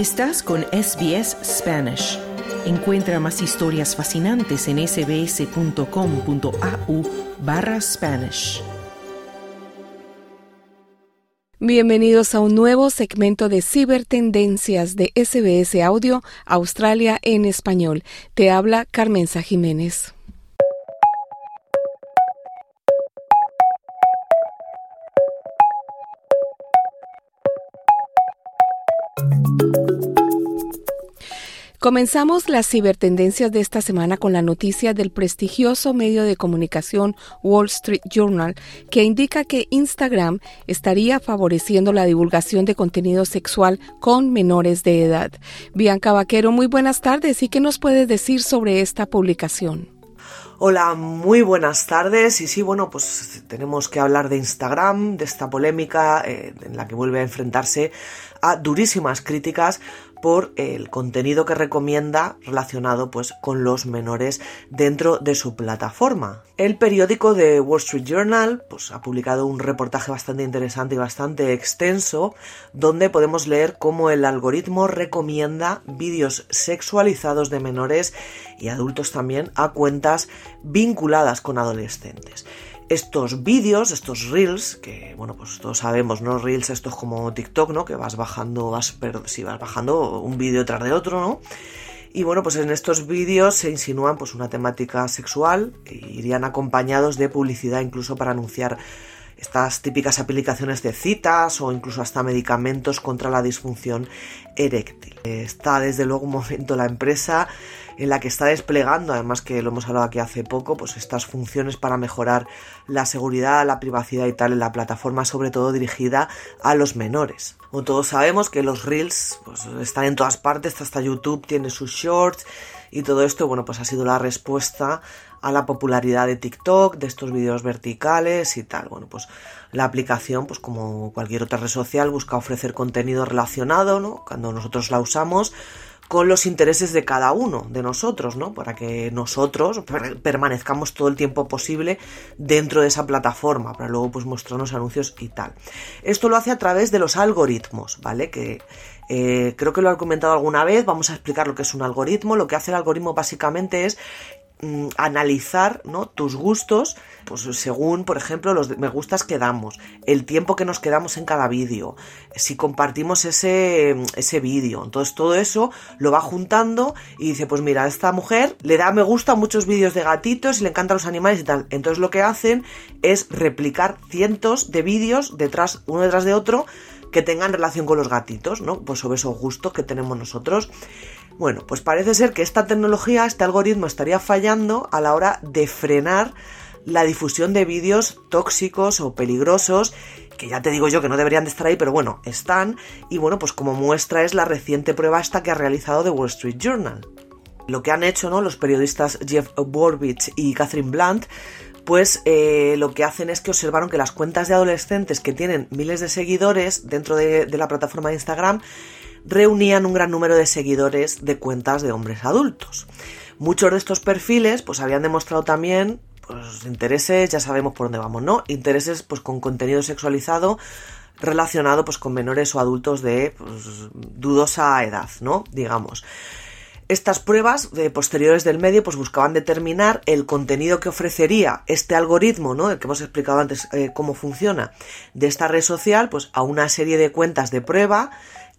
Estás con SBS Spanish. Encuentra más historias fascinantes en sbs.com.au barra Spanish. Bienvenidos a un nuevo segmento de cibertendencias de SBS Audio Australia en español. Te habla Carmenza Jiménez. Comenzamos las cibertendencias de esta semana con la noticia del prestigioso medio de comunicación Wall Street Journal, que indica que Instagram estaría favoreciendo la divulgación de contenido sexual con menores de edad. Bianca Vaquero, muy buenas tardes. ¿Y qué nos puedes decir sobre esta publicación? Hola, muy buenas tardes. Y sí, bueno, pues tenemos que hablar de Instagram, de esta polémica eh, en la que vuelve a enfrentarse a durísimas críticas por el contenido que recomienda relacionado pues con los menores dentro de su plataforma. El periódico de Wall Street Journal pues, ha publicado un reportaje bastante interesante y bastante extenso donde podemos leer cómo el algoritmo recomienda vídeos sexualizados de menores y adultos también a cuentas vinculadas con adolescentes estos vídeos, estos reels, que bueno, pues todos sabemos, ¿no? Reels, estos como TikTok, ¿no? Que vas bajando, vas, pero, sí, vas bajando un vídeo tras de otro, ¿no? Y bueno, pues en estos vídeos se insinúan pues una temática sexual, e irían acompañados de publicidad incluso para anunciar estas típicas aplicaciones de citas o incluso hasta medicamentos contra la disfunción eréctil. Está desde luego un momento la empresa en la que está desplegando, además que lo hemos hablado aquí hace poco, pues estas funciones para mejorar la seguridad, la privacidad y tal en la plataforma, sobre todo dirigida a los menores. Como todos sabemos que los reels pues, están en todas partes, hasta YouTube tiene sus shorts y todo esto, bueno, pues ha sido la respuesta a la popularidad de TikTok, de estos vídeos verticales y tal. Bueno, pues la aplicación, pues como cualquier otra red social, busca ofrecer contenido relacionado, ¿no? Cuando nosotros la usamos, con los intereses de cada uno de nosotros, ¿no? Para que nosotros permanezcamos todo el tiempo posible dentro de esa plataforma, para luego pues mostrarnos anuncios y tal. Esto lo hace a través de los algoritmos, ¿vale? Que eh, creo que lo he comentado alguna vez, vamos a explicar lo que es un algoritmo. Lo que hace el algoritmo básicamente es Mm, analizar ¿no? tus gustos, pues según, por ejemplo, los me gustas que damos, el tiempo que nos quedamos en cada vídeo, si compartimos ese, ese vídeo. Entonces todo eso lo va juntando y dice, pues mira, a esta mujer le da me gusta muchos vídeos de gatitos y le encantan los animales y tal. Entonces lo que hacen es replicar cientos de vídeos detrás, uno detrás de otro, que tengan relación con los gatitos, ¿no? Pues sobre esos gustos que tenemos nosotros. Bueno, pues parece ser que esta tecnología, este algoritmo estaría fallando a la hora de frenar la difusión de vídeos tóxicos o peligrosos que ya te digo yo que no deberían de estar ahí, pero bueno, están. Y bueno, pues como muestra es la reciente prueba esta que ha realizado The Wall Street Journal. Lo que han hecho ¿no? los periodistas Jeff Borbich y Catherine Blunt, pues eh, lo que hacen es que observaron que las cuentas de adolescentes que tienen miles de seguidores dentro de la plataforma de Instagram reunían un gran número de seguidores de cuentas de hombres adultos. Muchos de estos perfiles pues habían demostrado también pues intereses, ya sabemos por dónde vamos, ¿no? Intereses pues con contenido sexualizado relacionado pues con menores o adultos de pues, dudosa edad, ¿no? Digamos. Estas pruebas de posteriores del medio pues buscaban determinar el contenido que ofrecería este algoritmo, ¿no? El que hemos explicado antes eh, cómo funciona de esta red social, pues a una serie de cuentas de prueba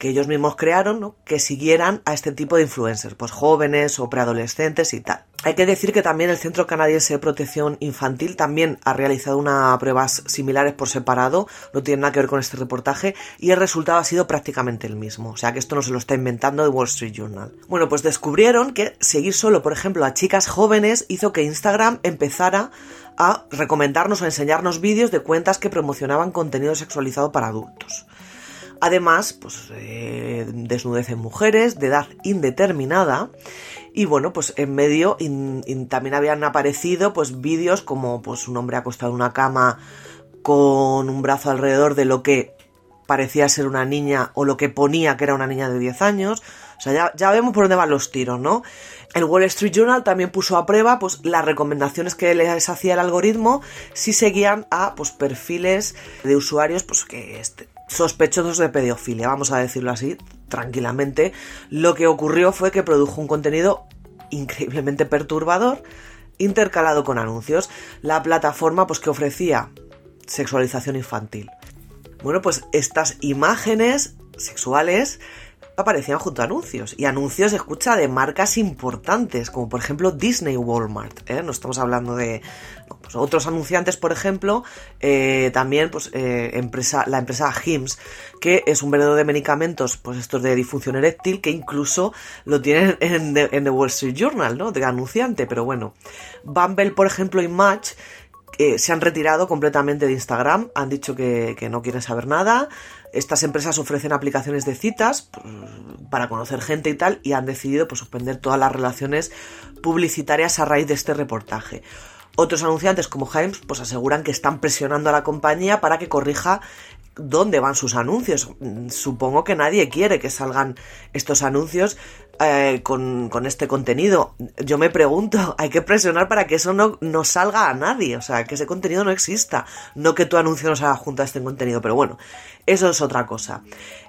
que ellos mismos crearon, ¿no? que siguieran a este tipo de influencers, pues jóvenes o preadolescentes y tal. Hay que decir que también el Centro Canadiense de Protección Infantil también ha realizado unas pruebas similares por separado, no tiene nada que ver con este reportaje, y el resultado ha sido prácticamente el mismo. O sea que esto no se lo está inventando de Wall Street Journal. Bueno, pues descubrieron que seguir solo, por ejemplo, a chicas jóvenes hizo que Instagram empezara a recomendarnos o enseñarnos vídeos de cuentas que promocionaban contenido sexualizado para adultos. Además, pues eh, mujeres de edad indeterminada. Y bueno, pues en medio también habían aparecido pues vídeos como pues un hombre acostado en una cama con un brazo alrededor de lo que parecía ser una niña o lo que ponía que era una niña de 10 años. O sea, ya, ya vemos por dónde van los tiros, ¿no? El Wall Street Journal también puso a prueba pues, las recomendaciones que les hacía el algoritmo si seguían a pues, perfiles de usuarios pues, que este, sospechosos de pedofilia, vamos a decirlo así, tranquilamente. Lo que ocurrió fue que produjo un contenido increíblemente perturbador intercalado con anuncios. La plataforma pues que ofrecía sexualización infantil. Bueno, pues estas imágenes sexuales aparecían junto a anuncios. Y anuncios, escucha, de marcas importantes, como por ejemplo Disney Walmart. ¿eh? No estamos hablando de pues otros anunciantes, por ejemplo, eh, también pues, eh, empresa, la empresa Hims, que es un vendedor de medicamentos, pues estos de disfunción eréctil, que incluso lo tienen en, The Wall Street Journal, ¿no? De anunciante, pero bueno. Bumble, por ejemplo, y Match se han retirado completamente de Instagram, han dicho que, que no quieren saber nada. Estas empresas ofrecen aplicaciones de citas mm, para conocer gente y tal y han decidido pues, suspender todas las relaciones publicitarias a raíz de este reportaje. Otros anunciantes como Himes pues aseguran que están presionando a la compañía para que corrija dónde van sus anuncios. Mm, supongo que nadie quiere que salgan estos anuncios eh, con, este contenido. Yo me pregunto, hay que presionar para que eso no, no, salga a nadie, o sea, que ese contenido no exista, no que tu anuncio no salga junto a este contenido, pero bueno, eso es otra cosa.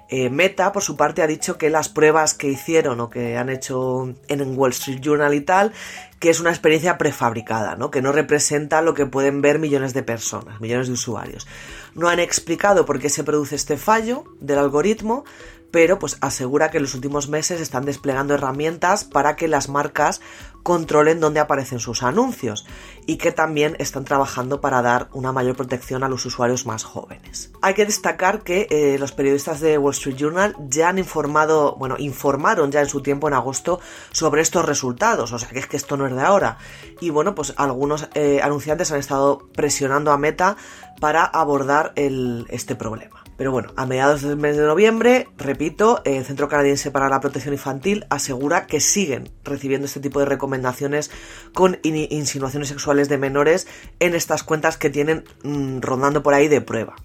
Eh, Meta, por su parte, ha dicho que las pruebas que hicieron o que han hecho en Wall Street Journal y tal, que es una experiencia prefabricada, ¿no? que no representa lo que pueden ver millones de personas, millones de usuarios. No han explicado por qué se produce este fallo del algoritmo, pero pues asegura que en los últimos meses están desplegando herramientas para que las marcas controlen dónde aparecen sus anuncios y que también están trabajando para dar una mayor protección a los usuarios más jóvenes. Hay que destacar que eh, los periodistas de Wall Street Journal ya han informado, bueno, informaron ya en su tiempo en agosto sobre estos resultados, o sea que es que esto no es de ahora. Y bueno, pues algunos eh, anunciantes han estado presionando a Meta para abordar este problema. Pero bueno, a mediados del mes de noviembre, repito, el Centro Canadiense para la Protección Infantil asegura que siguen recibiendo este tipo de recomendaciones con insinuaciones sexuales de menores en estas cuentas que tienen mm, rondando por ahí de prueba.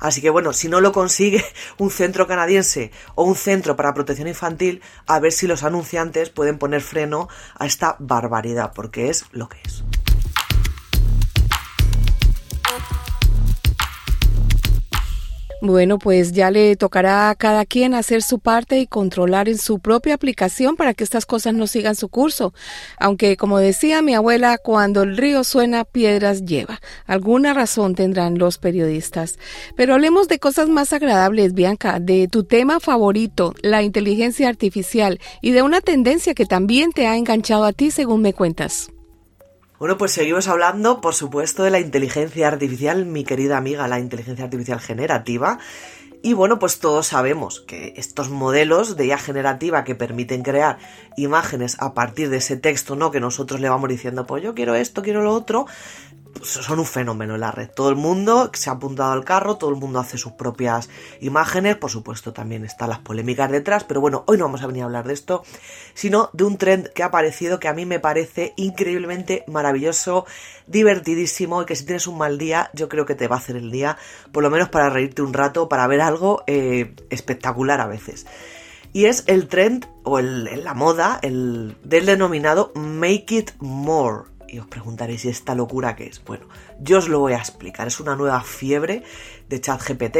Así que bueno, si no lo consigue un centro canadiense o un centro para protección infantil, a ver si los anunciantes pueden poner freno a esta barbaridad, porque es lo que es. Bueno, pues ya le tocará a cada quien hacer su parte y controlar en su propia aplicación para que estas cosas no sigan su curso. Aunque, como decía mi abuela, cuando el río suena, piedras lleva. Alguna razón tendrán los periodistas. Pero hablemos de cosas más agradables, Bianca, de tu tema favorito, la inteligencia artificial, y de una tendencia que también te ha enganchado a ti, según me cuentas. Bueno, pues seguimos hablando, por supuesto, de la inteligencia artificial, mi querida amiga, la inteligencia artificial generativa. Y bueno, pues todos sabemos que estos modelos de IA generativa que permiten crear imágenes a partir de ese texto, ¿no? Que nosotros le vamos diciendo, pues yo quiero esto, quiero lo otro, son un fenómeno en la red. Todo el mundo se ha apuntado al carro, todo el mundo hace sus propias imágenes, por supuesto también están las polémicas detrás, pero bueno, hoy no vamos a venir a hablar de esto, sino de un trend que ha aparecido que a mí me parece increíblemente maravilloso, divertidísimo y que si tienes un mal día, yo creo que te va a hacer el día, por lo menos para reírte un rato, para ver algo eh, espectacular a veces. Y es el trend o la moda el, del denominado Make It More y os preguntaréis, ¿y esta locura qué es? Bueno, yo os lo voy a explicar. Es una nueva fiebre de ChatGPT,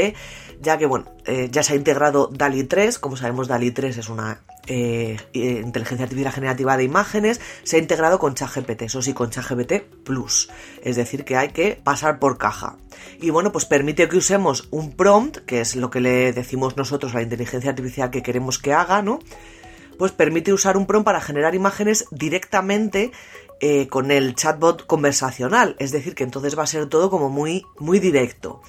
ya que, bueno, eh, ya se ha integrado DALI 3. Como sabemos, DALI 3 es una eh, eh, inteligencia artificial generativa de imágenes. Se ha integrado con ChatGPT, eso sí, con ChatGPT Plus. Es decir, que hay que pasar por caja. Y bueno, pues permite que usemos un prompt, que es lo que le decimos nosotros a la inteligencia artificial que queremos que haga, ¿no? Pues permite usar un prompt para generar imágenes directamente eh, con el chatbot conversacional, es decir, que entonces va a ser todo como muy, muy directo.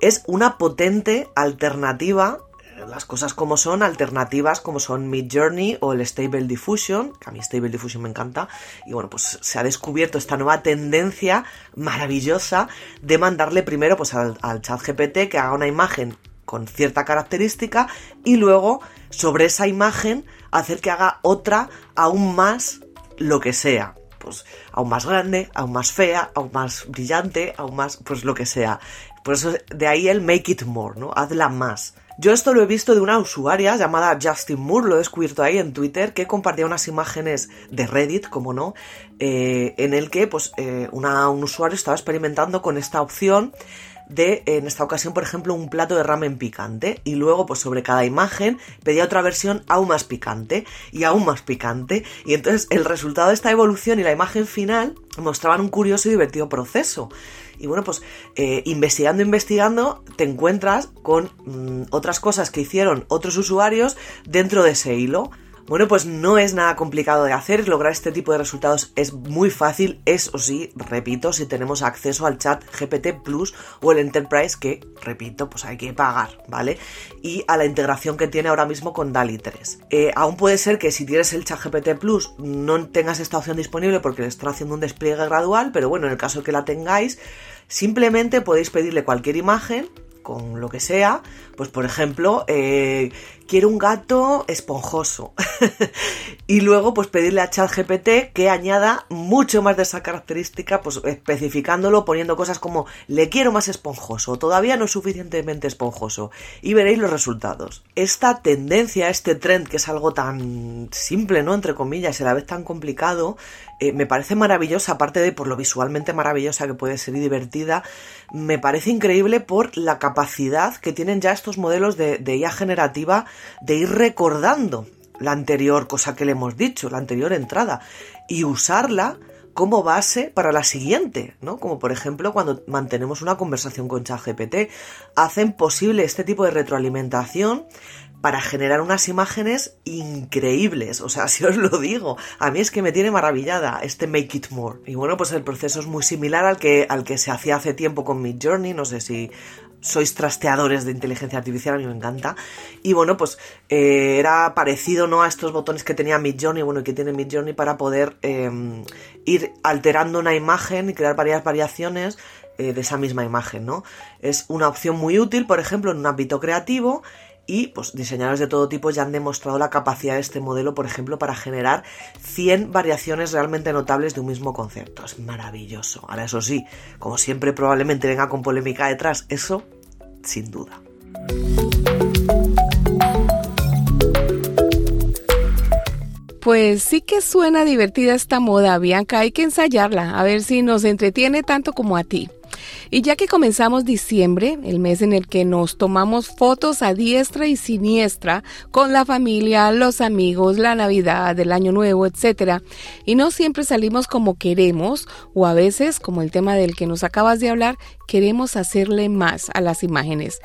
Es una potente alternativa, eh, las cosas como son, alternativas como son Mid Journey o el Stable Diffusion, que a mí Stable Diffusion me encanta, y bueno, pues se ha descubierto esta nueva tendencia maravillosa de mandarle primero pues al, al chat GPT que haga una imagen con cierta característica y luego sobre esa imagen hacer que haga otra aún más lo que sea pues aún más grande, aún más fea, aún más brillante, aún más, pues lo que sea. Por eso de ahí el make it more, ¿no? Hazla más. Yo esto lo he visto de una usuaria llamada Justin Moore, lo he descubierto ahí en Twitter, que compartía unas imágenes de Reddit, como no, eh, en el que pues eh, un usuario estaba experimentando con esta opción de, en esta ocasión, por ejemplo, un plato de ramen picante. Y luego, pues sobre cada imagen, pedía otra versión aún más picante y aún más picante. Y entonces el resultado de esta evolución y la imagen final mostraban un curioso y divertido proceso. Y bueno, pues eh, investigando, investigando, te encuentras con mm, otras cosas que hicieron otros usuarios dentro de ese hilo. Bueno, pues no es nada complicado de hacer, lograr este tipo de resultados es muy fácil, eso sí, repito, si tenemos acceso al chat GPT Plus o el Enterprise, que, repito, pues hay que pagar, ¿vale? Y a la integración que tiene ahora mismo con DALI 3. Eh, aún puede ser que si tienes el chat GPT Plus no tengas esta opción disponible porque le están haciendo un despliegue gradual, pero bueno, en el caso que la tengáis, simplemente podéis pedirle cualquier imagen con lo que sea, pues por ejemplo, eh, quiero un gato esponjoso. y luego, pues pedirle a ChatGPT que añada mucho más de esa característica, pues especificándolo, poniendo cosas como le quiero más esponjoso, todavía no es suficientemente esponjoso. Y veréis los resultados. Esta tendencia, este trend, que es algo tan simple, ¿no? Entre comillas, y a la vez tan complicado, eh, me parece maravillosa, aparte de por lo visualmente maravillosa que puede ser y divertida, me parece increíble por la capacidad que tienen ya estos modelos de, de IA generativa de ir recordando la anterior cosa que le hemos dicho, la anterior entrada, y usarla como base para la siguiente, ¿no? Como por ejemplo cuando mantenemos una conversación con ChatGPT, hacen posible este tipo de retroalimentación para generar unas imágenes increíbles. O sea, si os lo digo, a mí es que me tiene maravillada este Make It More. Y bueno, pues el proceso es muy similar al que, al que se hacía hace tiempo con Mid Journey. No sé si sois trasteadores de inteligencia artificial, a mí me encanta. Y bueno, pues eh, era parecido ¿no? a estos botones que tenía Mid Journey, bueno, que tiene Mid Journey para poder em, ir alterando una imagen y crear varias variaciones eh, de esa misma imagen, ¿no? Es una opción muy útil, por ejemplo, en un ámbito creativo y pues diseñadores de todo tipo ya han demostrado la capacidad de este modelo, por ejemplo, para generar 100 variaciones realmente notables de un mismo concepto. Es maravilloso. Ahora eso sí, como siempre probablemente venga con polémica detrás, eso sin duda. Pues sí que suena divertida esta moda, Bianca. Hay que ensayarla, a ver si nos entretiene tanto como a ti. Y ya que comenzamos diciembre, el mes en el que nos tomamos fotos a diestra y siniestra con la familia, los amigos, la Navidad, el Año Nuevo, etc. Y no siempre salimos como queremos, o a veces, como el tema del que nos acabas de hablar, queremos hacerle más a las imágenes.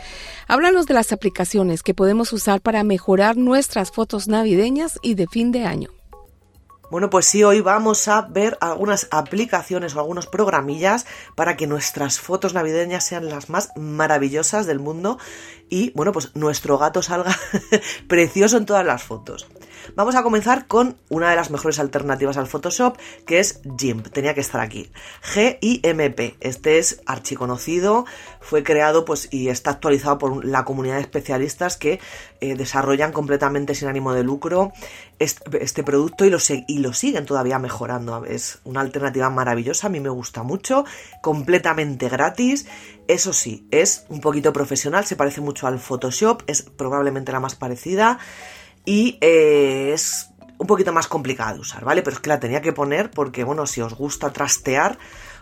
Háblanos de las aplicaciones que podemos usar para mejorar nuestras fotos navideñas y de fin de año. Bueno, pues sí, hoy vamos a ver algunas aplicaciones o algunos programillas para que nuestras fotos navideñas sean las más maravillosas del mundo y, bueno, pues nuestro gato salga precioso en todas las fotos. Vamos a comenzar con una de las mejores alternativas al Photoshop, que es GIMP. Tenía que estar aquí. G-I-M-P. Este es archiconocido, fue creado pues, y está actualizado por la comunidad de especialistas que eh, desarrollan completamente sin ánimo de lucro este, producto y lo, y lo siguen todavía mejorando. Es una alternativa maravillosa, a mí me gusta mucho, completamente gratis. Eso sí, es un poquito profesional, se parece mucho al Photoshop, es probablemente la más parecida y eh, es un poquito más complicada de usar, ¿vale? Pero es que la tenía que poner porque, bueno, si os gusta trastear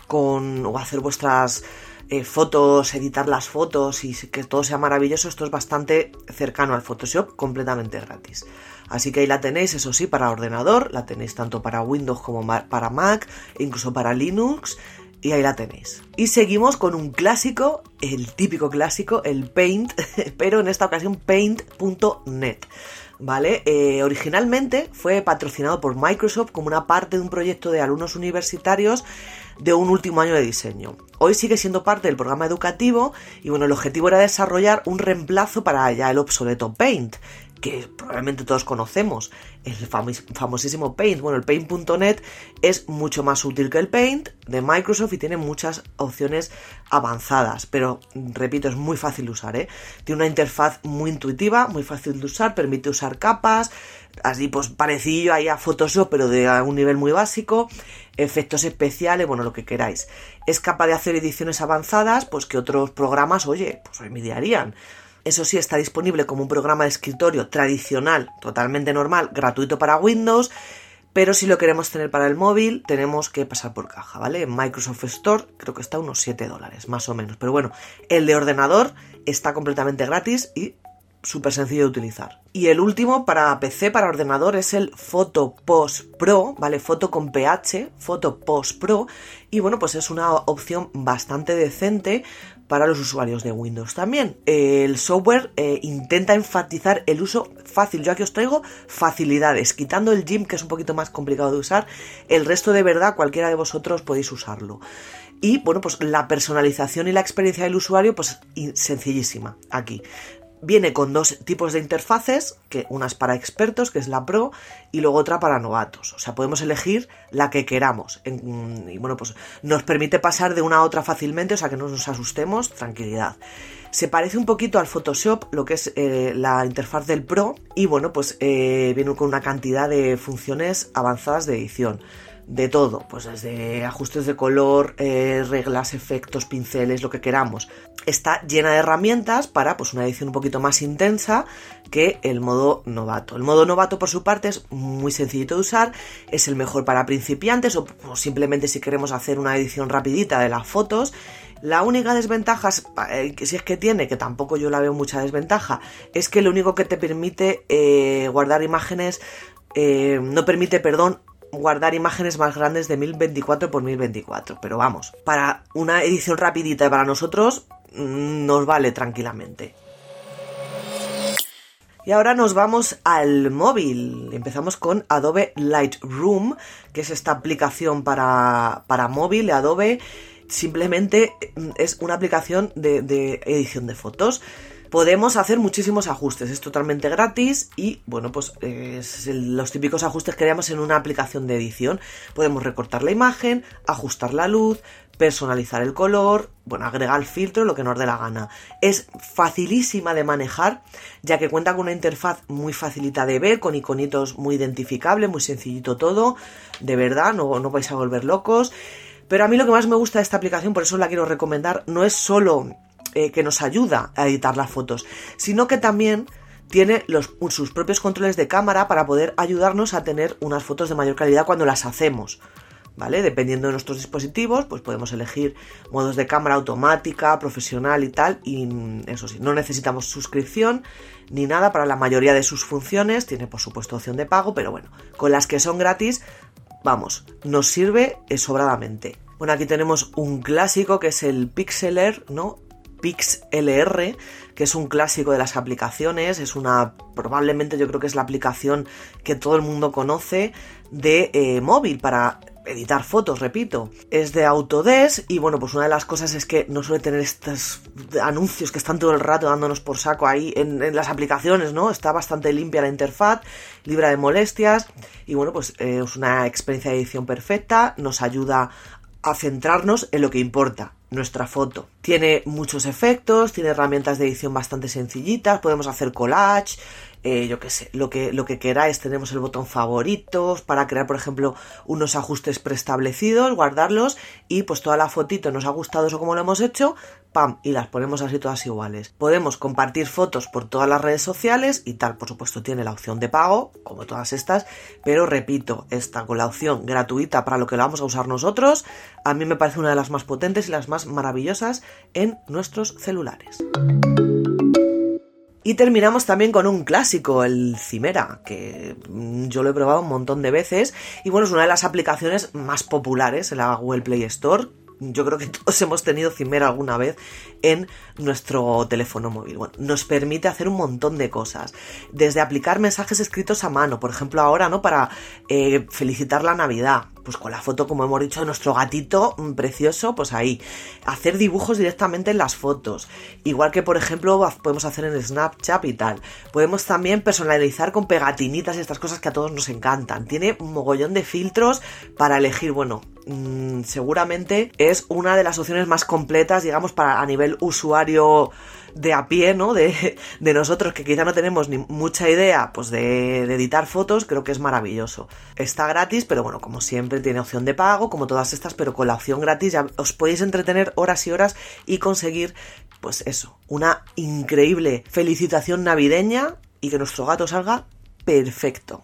con o hacer vuestras eh, fotos, editar las fotos y que todo sea maravilloso, esto es bastante cercano al Photoshop, completamente gratis. Así que ahí la tenéis, eso sí, para ordenador, la tenéis tanto para Windows como para Mac, incluso para Linux, y ahí la tenéis. Y seguimos con un clásico, el típico clásico, el Paint, pero en esta ocasión paint.net. ¿vale? Eh, originalmente fue patrocinado por Microsoft como una parte de un proyecto de alumnos universitarios de un último año de diseño. Hoy sigue siendo parte del programa educativo y bueno, el objetivo era desarrollar un reemplazo para ya el obsoleto Paint, que probablemente todos conocemos, el famosísimo Paint. Bueno, el Paint.net es mucho más útil que el Paint de Microsoft y tiene muchas opciones avanzadas, pero repito, es muy fácil de usar, ¿eh? Tiene una interfaz muy intuitiva, muy fácil de usar, permite usar capas, así pues parecido ahí a Photoshop, pero de un nivel muy básico, efectos especiales, bueno, lo que queráis. Es capaz de hacer ediciones avanzadas, pues que otros programas, oye, pues envidiarían. Eso sí, está disponible como un programa de escritorio tradicional, totalmente normal, gratuito para Windows, pero si lo queremos tener para el móvil tenemos que pasar por caja, ¿vale? En Microsoft Store creo que está unos 7 dólares, más o menos. Pero bueno, el de ordenador está completamente gratis y súper sencillo de utilizar. Y el último para PC, para ordenador, es el Photo Post Pro, ¿vale? Foto con PH, Photo Post Pro. Y bueno, pues es una opción bastante decente para los usuarios de Windows también. El software eh, intenta enfatizar el uso fácil. Yo aquí os traigo facilidades, quitando el GIMP que es un poquito más complicado de usar, el resto de verdad cualquiera de vosotros podéis usarlo. Y bueno, pues la personalización y la experiencia del usuario, pues sencillísima aquí. Viene con dos tipos de interfaces, que una es para expertos, que es la Pro, y luego otra para novatos. O sea, podemos elegir la que queramos. y bueno, pues nos permite pasar de una a otra fácilmente, o sea que no nos asustemos, tranquilidad. Se parece un poquito al Photoshop, lo que es eh, la interfaz del Pro, y bueno, pues eh, viene con una cantidad de funciones avanzadas de edición de todo, pues desde ajustes de color, eh, reglas, efectos, pinceles, lo que queramos. Está llena de herramientas para pues una edición un poquito más intensa que el modo novato. El modo novato por su parte es muy sencillito de usar, es el mejor para principiantes o, simplemente si queremos hacer una edición rapidita de las fotos. La única desventaja, eh, si es que tiene, que tampoco yo la veo mucha desventaja, es que lo único que te permite eh, guardar imágenes no permite, perdón, guardar imágenes más grandes de 1024 por 1024. Pero vamos, para una edición rapidita para nosotros mm, nos vale tranquilamente. Y ahora nos vamos al móvil. Empezamos con Adobe Lightroom, que es esta aplicación para, para móvil de Adobe. Simplemente mm, es una aplicación de, de edición de fotos podemos hacer muchísimos ajustes, es totalmente gratis y bueno, pues es los típicos ajustes que haríamos en una aplicación de edición. Podemos recortar la imagen, ajustar la luz, personalizar el color, bueno, agregar filtro, lo que nos dé la gana. Es facilísima de manejar, ya que cuenta con una interfaz muy facilita de ver, con iconitos muy identificables, muy sencillito todo, de verdad, no, no vais a volver locos. Pero a mí lo que más me gusta de esta aplicación, por eso la quiero recomendar, no es solo eh, que nos ayuda a editar las fotos, sino que también tiene sus propios controles de cámara para poder ayudarnos a tener unas fotos de mayor calidad cuando las hacemos. ¿Vale? Dependiendo de nuestros dispositivos, pues podemos elegir modos de cámara automática, profesional y tal. Y mm, eso sí, no necesitamos suscripción ni nada para la mayoría de sus funciones. Tiene por supuesto opción de pago, pero bueno, con las que son gratis, vamos, nos sirve sobradamente. Bueno, aquí tenemos un clásico que es el Pixeler, ¿no? PixLR, que es un clásico de las aplicaciones, es una, probablemente yo creo que es la aplicación que todo el mundo conoce de eh, móvil para editar fotos, repito. Es de Autodesk y bueno, pues una de las cosas es que no suele tener estos anuncios que están todo el rato dándonos por saco ahí en, las aplicaciones, ¿no? Está bastante limpia la interfaz, libre de molestias y bueno, pues eh, es una experiencia de edición perfecta, nos ayuda a centrarnos en lo que importa, nuestra foto. Tiene muchos efectos, tiene herramientas de edición bastante sencillitas, podemos hacer collage, eh, yo qué sé, lo que, lo que queráis. Tenemos el botón favoritos para crear, por ejemplo, unos ajustes preestablecidos, guardarlos y pues toda la fotito nos ha gustado eso como lo hemos hecho, pam, y las ponemos así todas iguales. Podemos compartir fotos por todas las redes sociales y tal, por supuesto tiene la opción de pago, como todas estas, pero repito, esta con la opción gratuita para lo que la vamos a usar nosotros, a mí me parece una de las más potentes y las más maravillosas en nuestros celulares. Y terminamos también con un clásico, el Cimera, que yo lo he probado un montón de veces y bueno, es una de las aplicaciones más populares en la Google Play Store, yo creo que todos hemos tenido Cimera alguna vez en nuestro teléfono móvil. Bueno, nos permite hacer un montón de cosas. Desde aplicar mensajes escritos a mano, por ejemplo ahora, ¿no? Para eh, felicitar la Navidad. Pues con la foto, como hemos dicho, de nuestro gatito mm, precioso, pues ahí. Hacer dibujos directamente en las fotos. Igual que, por ejemplo, podemos hacer en Snapchat y tal. Podemos también personalizar con pegatinitas y estas cosas que a todos nos encantan. Tiene un mogollón de filtros para elegir, bueno, Mm, seguramente es una de las opciones más completas, digamos, para a nivel usuario de a pie, ¿no? De, nosotros que quizá no tenemos ni mucha idea, pues de, de, editar fotos, creo que es maravilloso. Está gratis, pero bueno, como siempre tiene opción de pago, como todas estas, pero con la opción gratis ya os podéis entretener horas y horas y conseguir, pues eso, una increíble felicitación navideña y que nuestro gato salga perfecto.